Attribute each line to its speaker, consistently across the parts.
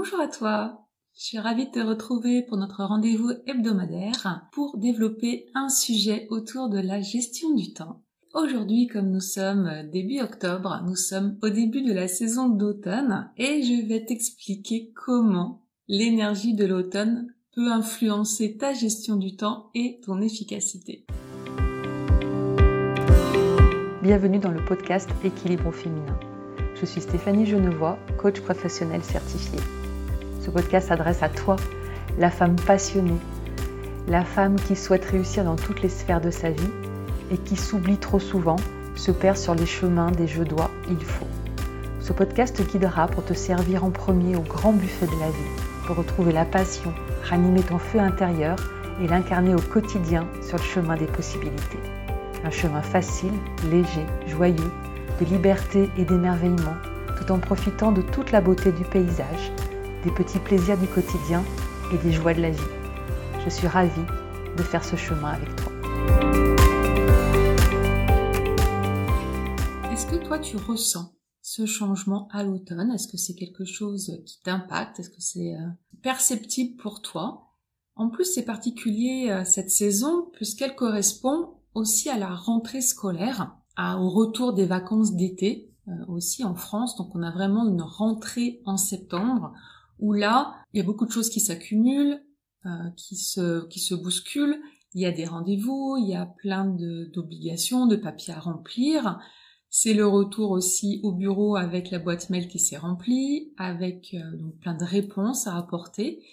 Speaker 1: Bonjour à toi. Je suis ravie de te retrouver pour notre rendez-vous hebdomadaire pour développer un sujet autour de la gestion du temps. Aujourd'hui, comme nous sommes début octobre, nous sommes au début de la saison d'automne et je vais t'expliquer comment l'énergie de l'automne peut influencer ta gestion du temps et ton efficacité.
Speaker 2: Bienvenue dans le podcast Équilibre féminin. Je suis Stéphanie Genevois, coach professionnel certifié. Ce podcast s'adresse à toi, la femme passionnée, la femme qui souhaite réussir dans toutes les sphères de sa vie et qui s'oublie trop souvent, se perd sur les chemins des je dois, il faut. Ce podcast te guidera pour te servir en premier au grand buffet de la vie, pour retrouver la passion, ranimer ton feu intérieur et l'incarner au quotidien sur le chemin des possibilités. Un chemin facile, léger, joyeux de liberté et d'émerveillement, tout en profitant de toute la beauté du paysage, des petits plaisirs du quotidien et des joies de la vie. Je suis ravie de faire ce chemin avec toi.
Speaker 1: Est-ce que toi tu ressens ce changement à l'automne? Est-ce que c'est quelque chose qui t'impacte? Est-ce que c'est euh, perceptible pour toi? En plus, c'est particulier euh, cette saison puisqu'elle correspond aussi à la rentrée scolaire au retour des vacances d'été euh, aussi en France. Donc on a vraiment une rentrée en septembre où là, il y a beaucoup de choses qui s'accumulent, euh, qui se qui se bousculent. Il y a des rendez-vous, il y a plein d'obligations, de, papiers à remplir. C'est le retour aussi au bureau avec la boîte mail qui s'est remplie, avec euh, donc plein de réponses à apporter.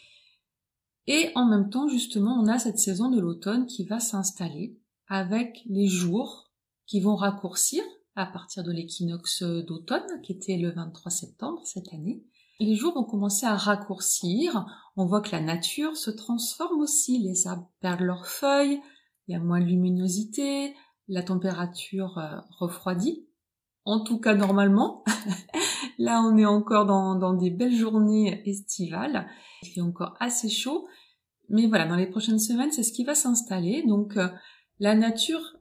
Speaker 1: Et en même temps, justement, on a cette saison de l'automne qui va s'installer avec les jours qui vont raccourcir à partir de l'équinoxe d'automne, qui était le 23 septembre cette année. Les jours vont commencer à raccourcir, on voit que la nature se transforme aussi, les arbres perdent leurs feuilles, il y a moins de luminosité, la température euh, refroidit, en tout cas normalement. Là on est encore dans, dans des belles journées estivales, il fait encore assez chaud, mais voilà, dans les prochaines semaines c'est ce qui va s'installer, donc euh, la nature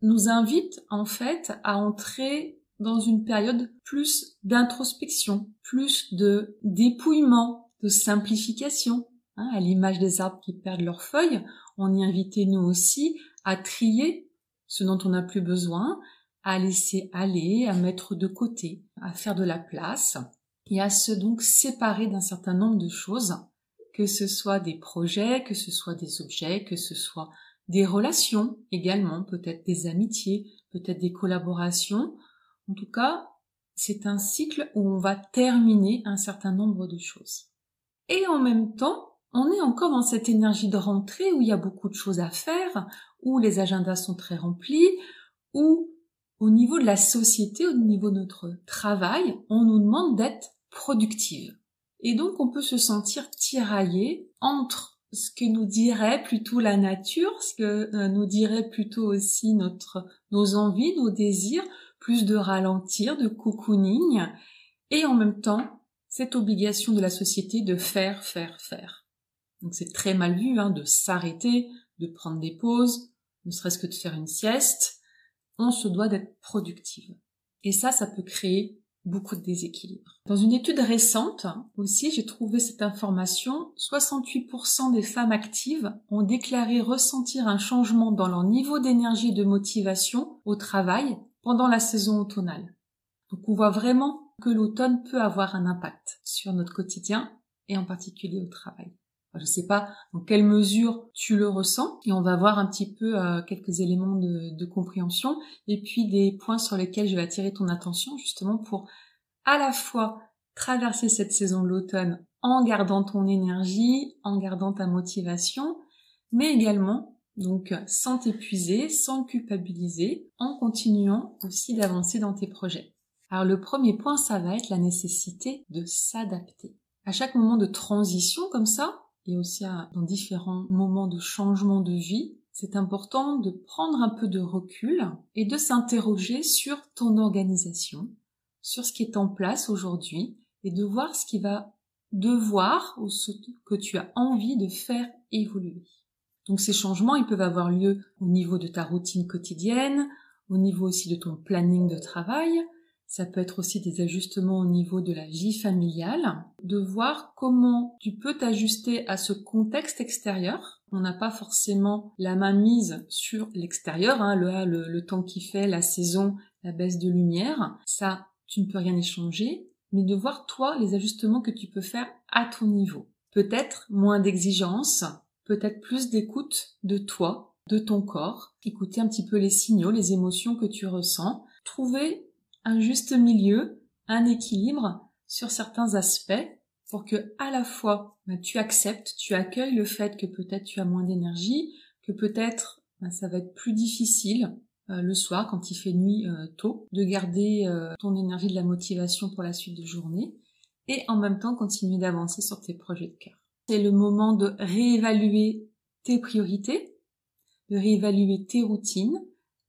Speaker 1: nous invite en fait à entrer dans une période plus d'introspection, plus de dépouillement, de simplification. Hein, à l'image des arbres qui perdent leurs feuilles, on y invitait nous aussi à trier ce dont on n'a plus besoin, à laisser aller, à mettre de côté, à faire de la place et à se donc séparer d'un certain nombre de choses, que ce soit des projets, que ce soit des objets, que ce soit des relations également, peut-être des amitiés, peut-être des collaborations. En tout cas, c'est un cycle où on va terminer un certain nombre de choses. Et en même temps, on est encore dans cette énergie de rentrée où il y a beaucoup de choses à faire, où les agendas sont très remplis, où au niveau de la société, au niveau de notre travail, on nous demande d'être productive. Et donc on peut se sentir tiraillé entre ce que nous dirait plutôt la nature, ce que euh, nous dirait plutôt aussi notre, nos envies, nos désirs, plus de ralentir, de cocooning, et en même temps, cette obligation de la société de faire, faire, faire. Donc c'est très mal vu hein, de s'arrêter, de prendre des pauses, ne serait-ce que de faire une sieste. On se doit d'être productive. Et ça, ça peut créer beaucoup de déséquilibre. Dans une étude récente aussi, j'ai trouvé cette information, 68% des femmes actives ont déclaré ressentir un changement dans leur niveau d'énergie et de motivation au travail pendant la saison automnale. Donc on voit vraiment que l'automne peut avoir un impact sur notre quotidien et en particulier au travail. Je ne sais pas dans quelle mesure tu le ressens et on va voir un petit peu euh, quelques éléments de, de, compréhension et puis des points sur lesquels je vais attirer ton attention justement pour à la fois traverser cette saison de l'automne en gardant ton énergie, en gardant ta motivation, mais également donc sans t'épuiser, sans culpabiliser, en continuant aussi d'avancer dans tes projets. Alors le premier point, ça va être la nécessité de s'adapter. À chaque moment de transition comme ça, et aussi dans différents moments de changement de vie, c'est important de prendre un peu de recul et de s'interroger sur ton organisation, sur ce qui est en place aujourd'hui et de voir ce qui va devoir ou ce que tu as envie de faire évoluer. Donc ces changements, ils peuvent avoir lieu au niveau de ta routine quotidienne, au niveau aussi de ton planning de travail. ça peut être aussi des ajustements au niveau de la vie familiale, de voir comment tu peux t'ajuster à ce contexte extérieur. On n'a pas forcément la main mise sur l'extérieur, hein, le, temps qui fait, la saison, la baisse de lumière. Ça, tu ne peux rien y changer, mais de voir toi les ajustements que tu peux faire à ton niveau. Peut-être moins d'exigence, peut-être plus d'écoute de toi, de ton corps, écouter un petit peu les signaux, les émotions que tu ressens, trouver un juste milieu, un équilibre sur certains aspects pour que à la fois bah, tu acceptes, tu accueilles le fait que peut-être tu as moins d'énergie, que peut-être bah, ça va être plus difficile euh, le soir quand il fait nuit euh, tôt de garder euh, ton énergie de la motivation pour la suite de journée et en même temps continuer d'avancer sur tes projets de cœur. C'est le moment de réévaluer tes priorités, de réévaluer tes routines,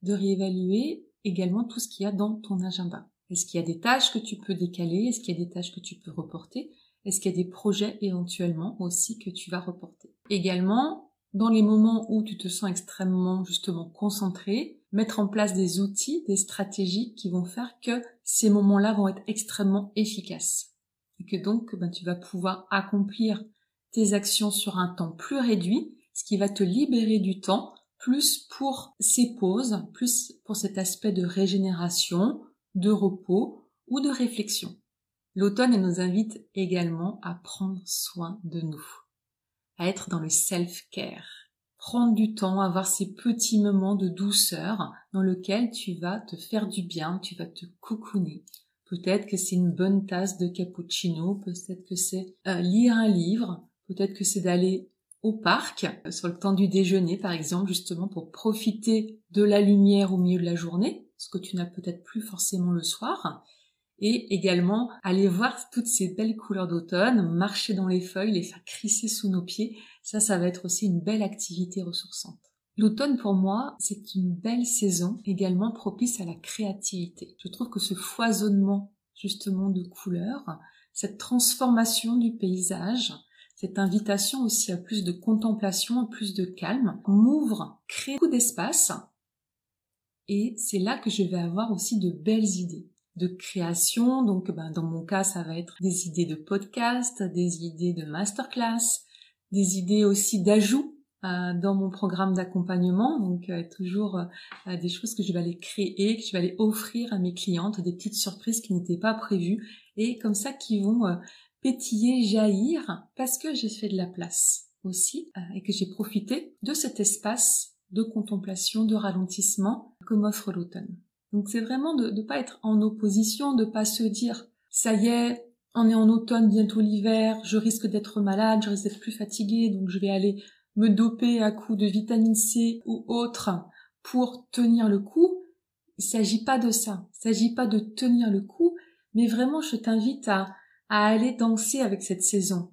Speaker 1: de réévaluer également tout ce qu'il y a dans ton agenda. Est-ce qu'il y a des tâches que tu peux décaler? Est-ce qu'il y a des tâches que tu peux reporter? Est-ce qu'il y a des projets éventuellement aussi que tu vas reporter? Également, dans les moments où tu te sens extrêmement justement concentré, mettre en place des outils, des stratégies qui vont faire que ces moments-là vont être extrêmement efficaces. Et que donc ben, tu vas pouvoir accomplir tes actions sur un temps plus réduit, ce qui va te libérer du temps plus pour ces pauses, plus pour cet aspect de régénération, de repos ou de réflexion. L'automne nous invite également à prendre soin de nous, à être dans le self-care, prendre du temps, avoir ces petits moments de douceur dans lesquels tu vas te faire du bien, tu vas te cocooner. Peut-être que c'est une bonne tasse de cappuccino, peut-être que c'est euh, lire un livre, peut-être que c'est d'aller au parc, euh, sur le temps du déjeuner par exemple, justement pour profiter de la lumière au milieu de la journée, ce que tu n'as peut-être plus forcément le soir, et également aller voir toutes ces belles couleurs d'automne, marcher dans les feuilles, les faire crisser sous nos pieds, ça, ça va être aussi une belle activité ressourçante. L'automne pour moi, c'est une belle saison également propice à la créativité. Je trouve que ce foisonnement justement de couleurs, cette transformation du paysage, cette invitation aussi à plus de contemplation, à plus de calme, m'ouvre, crée beaucoup d'espace. Et c'est là que je vais avoir aussi de belles idées de création. Donc, ben, dans mon cas, ça va être des idées de podcast, des idées de masterclass, des idées aussi d'ajout euh, dans mon programme d'accompagnement. Donc, euh, toujours euh, des choses que je vais aller créer, que je vais aller offrir à mes clientes, des petites surprises qui n'étaient pas prévues et comme ça qui vont pétiller, jaillir, parce que j'ai fait de la place aussi euh, et que j'ai profité de cet espace de contemplation, de ralentissement que m'offre l'automne. Donc c'est vraiment de ne pas être en opposition, de pas se dire ça y est, on est en automne, bientôt l'hiver, je risque d'être malade, je risque d'être plus fatiguée, donc je vais aller me doper à coup de vitamine C ou autre pour tenir le coup. Il s'agit pas de ça. Il s'agit pas de tenir le coup, mais vraiment je t'invite à à aller danser avec cette saison,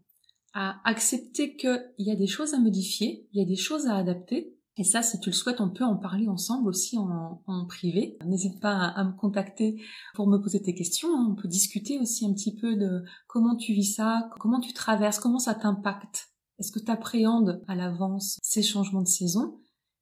Speaker 1: à accepter qu'il y a des choses à modifier, il y a des choses à adapter. Et ça, si tu le souhaites, on peut en parler ensemble aussi en, privé. N'hésite pas à, me contacter pour me poser tes questions. Hein. On peut discuter aussi un petit peu de comment tu vis ça, comment tu traverses, comment ça t'impacte. Est-ce que tu appréhendes à l'avance ces changements de saison?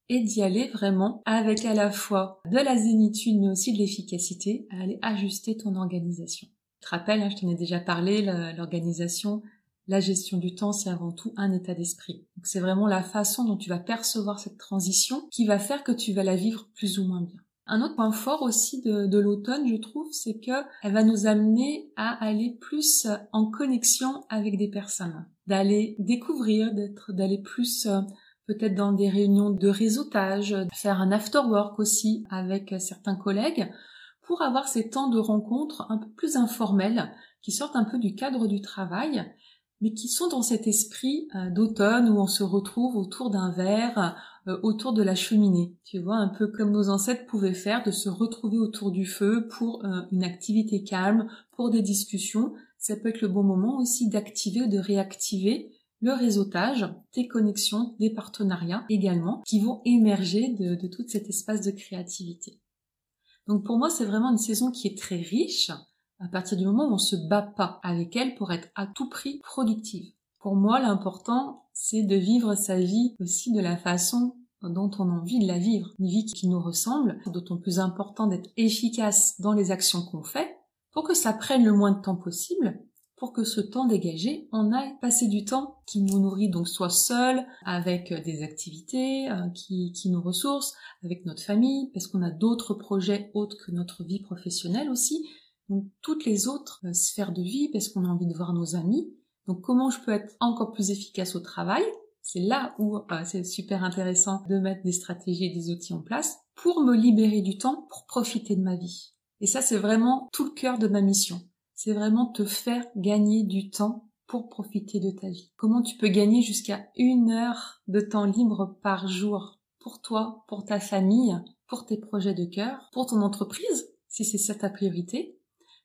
Speaker 1: Et d'y aller vraiment avec à la fois de la zénitude mais aussi de l'efficacité à aller ajuster ton organisation te rappelle, hein, je t'en ai déjà parlé, l'organisation, la gestion du temps, c'est avant tout un état d'esprit. c'est vraiment la façon dont tu vas percevoir cette transition qui va faire que tu vas la vivre plus ou moins bien. Un autre point fort aussi de, l'automne, je trouve, c'est que elle va nous amener à aller plus en connexion avec des personnes, d'aller découvrir, d'être, d'aller plus euh, peut-être dans des réunions de réseautage, faire un after work aussi avec certains collègues pour avoir ces temps de rencontres un peu plus informels, qui sortent un peu du cadre du travail, mais qui sont dans cet esprit euh, d'automne où on se retrouve autour d'un verre, euh, autour de la cheminée. Tu vois, un peu comme nos ancêtres pouvaient faire, de se retrouver autour du feu pour euh, une activité calme, pour des discussions. Ça peut être le bon moment aussi d'activer ou de réactiver le réseautage, tes connexions, des partenariats également, qui vont émerger de tout cet espace de créativité. Donc pour moi, c'est vraiment une saison qui est très riche à partir du moment où on se bat pas avec elle pour être à tout prix productive. Pour moi, l'important, c'est de vivre sa vie aussi de la façon dont on a envie de la vivre, une vie qui nous ressemble, d'autant plus important d'être efficace dans les actions qu'on fait, pour que ça prenne le moins de temps possible, pour que ce temps dégagé, on aille passer du temps qui nous nourrit donc soit seul, avec euh, des activités euh, qui, qui nous ressourcent, avec notre famille, parce qu'on a d'autres projets autres que notre vie professionnelle aussi, donc toutes les autres euh, sphères de vie, parce qu'on a envie de voir nos amis. Donc comment je peux être encore plus efficace au travail? C'est là où c'est super intéressant de mettre des stratégies et des outils en place pour me libérer du temps pour profiter de ma vie. Et ça, c'est vraiment tout le cœur de ma mission. C'est vraiment te faire gagner du temps pour profiter de ta vie. Comment tu peux gagner jusqu'à une heure de temps libre par jour pour toi, pour ta famille, pour tes projets de cœur, pour ton entreprise, si c'est ça ta priorité.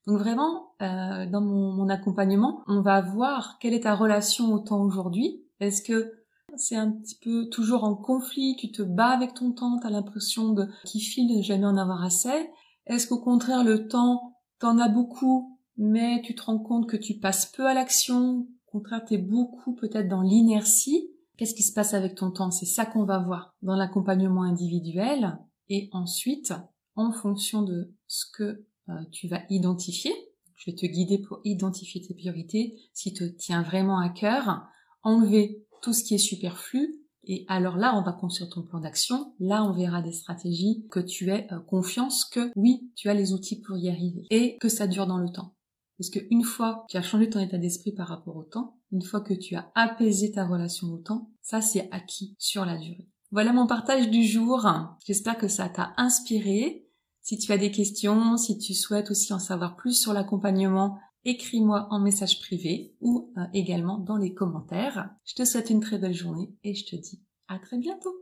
Speaker 1: Donc vraiment, euh, dans mon, accompagnement, on va voir quelle est ta relation au temps aujourd'hui. Est-ce que c'est un petit peu toujours en conflit, tu te bats avec ton temps, tu as l'impression de qu'il file de jamais en avoir assez? Est-ce qu'au contraire, le temps, t'en as beaucoup, mais tu te rends compte que tu passes peu à l'action, au contraire, beaucoup peut-être dans l'inertie Qu'est-ce qui se passe avec ton temps? C'est ça qu'on va voir dans l'accompagnement individuel. Et ensuite, en fonction de ce que euh, tu vas identifier, je vais te guider pour identifier tes priorités, si te tient vraiment à cœur, enlever tout ce qui est superflu et alors là, on va construire ton plan d'action. Là, on verra des stratégies que tu aies euh, confiance que oui, tu as les outils pour y arriver et que ça dure dans le temps. Parce qu'une fois que tu as changé ton état d'esprit par rapport au temps, une fois que tu as apaisé ta relation au temps, ça c'est acquis sur la durée. Voilà mon partage du jour. J'espère que ça t'a inspiré. Si tu as des questions, si tu souhaites aussi en savoir plus sur l'accompagnement, écris-moi en message privé ou euh, également dans les commentaires. Je te souhaite une très belle journée et je te dis à très bientôt.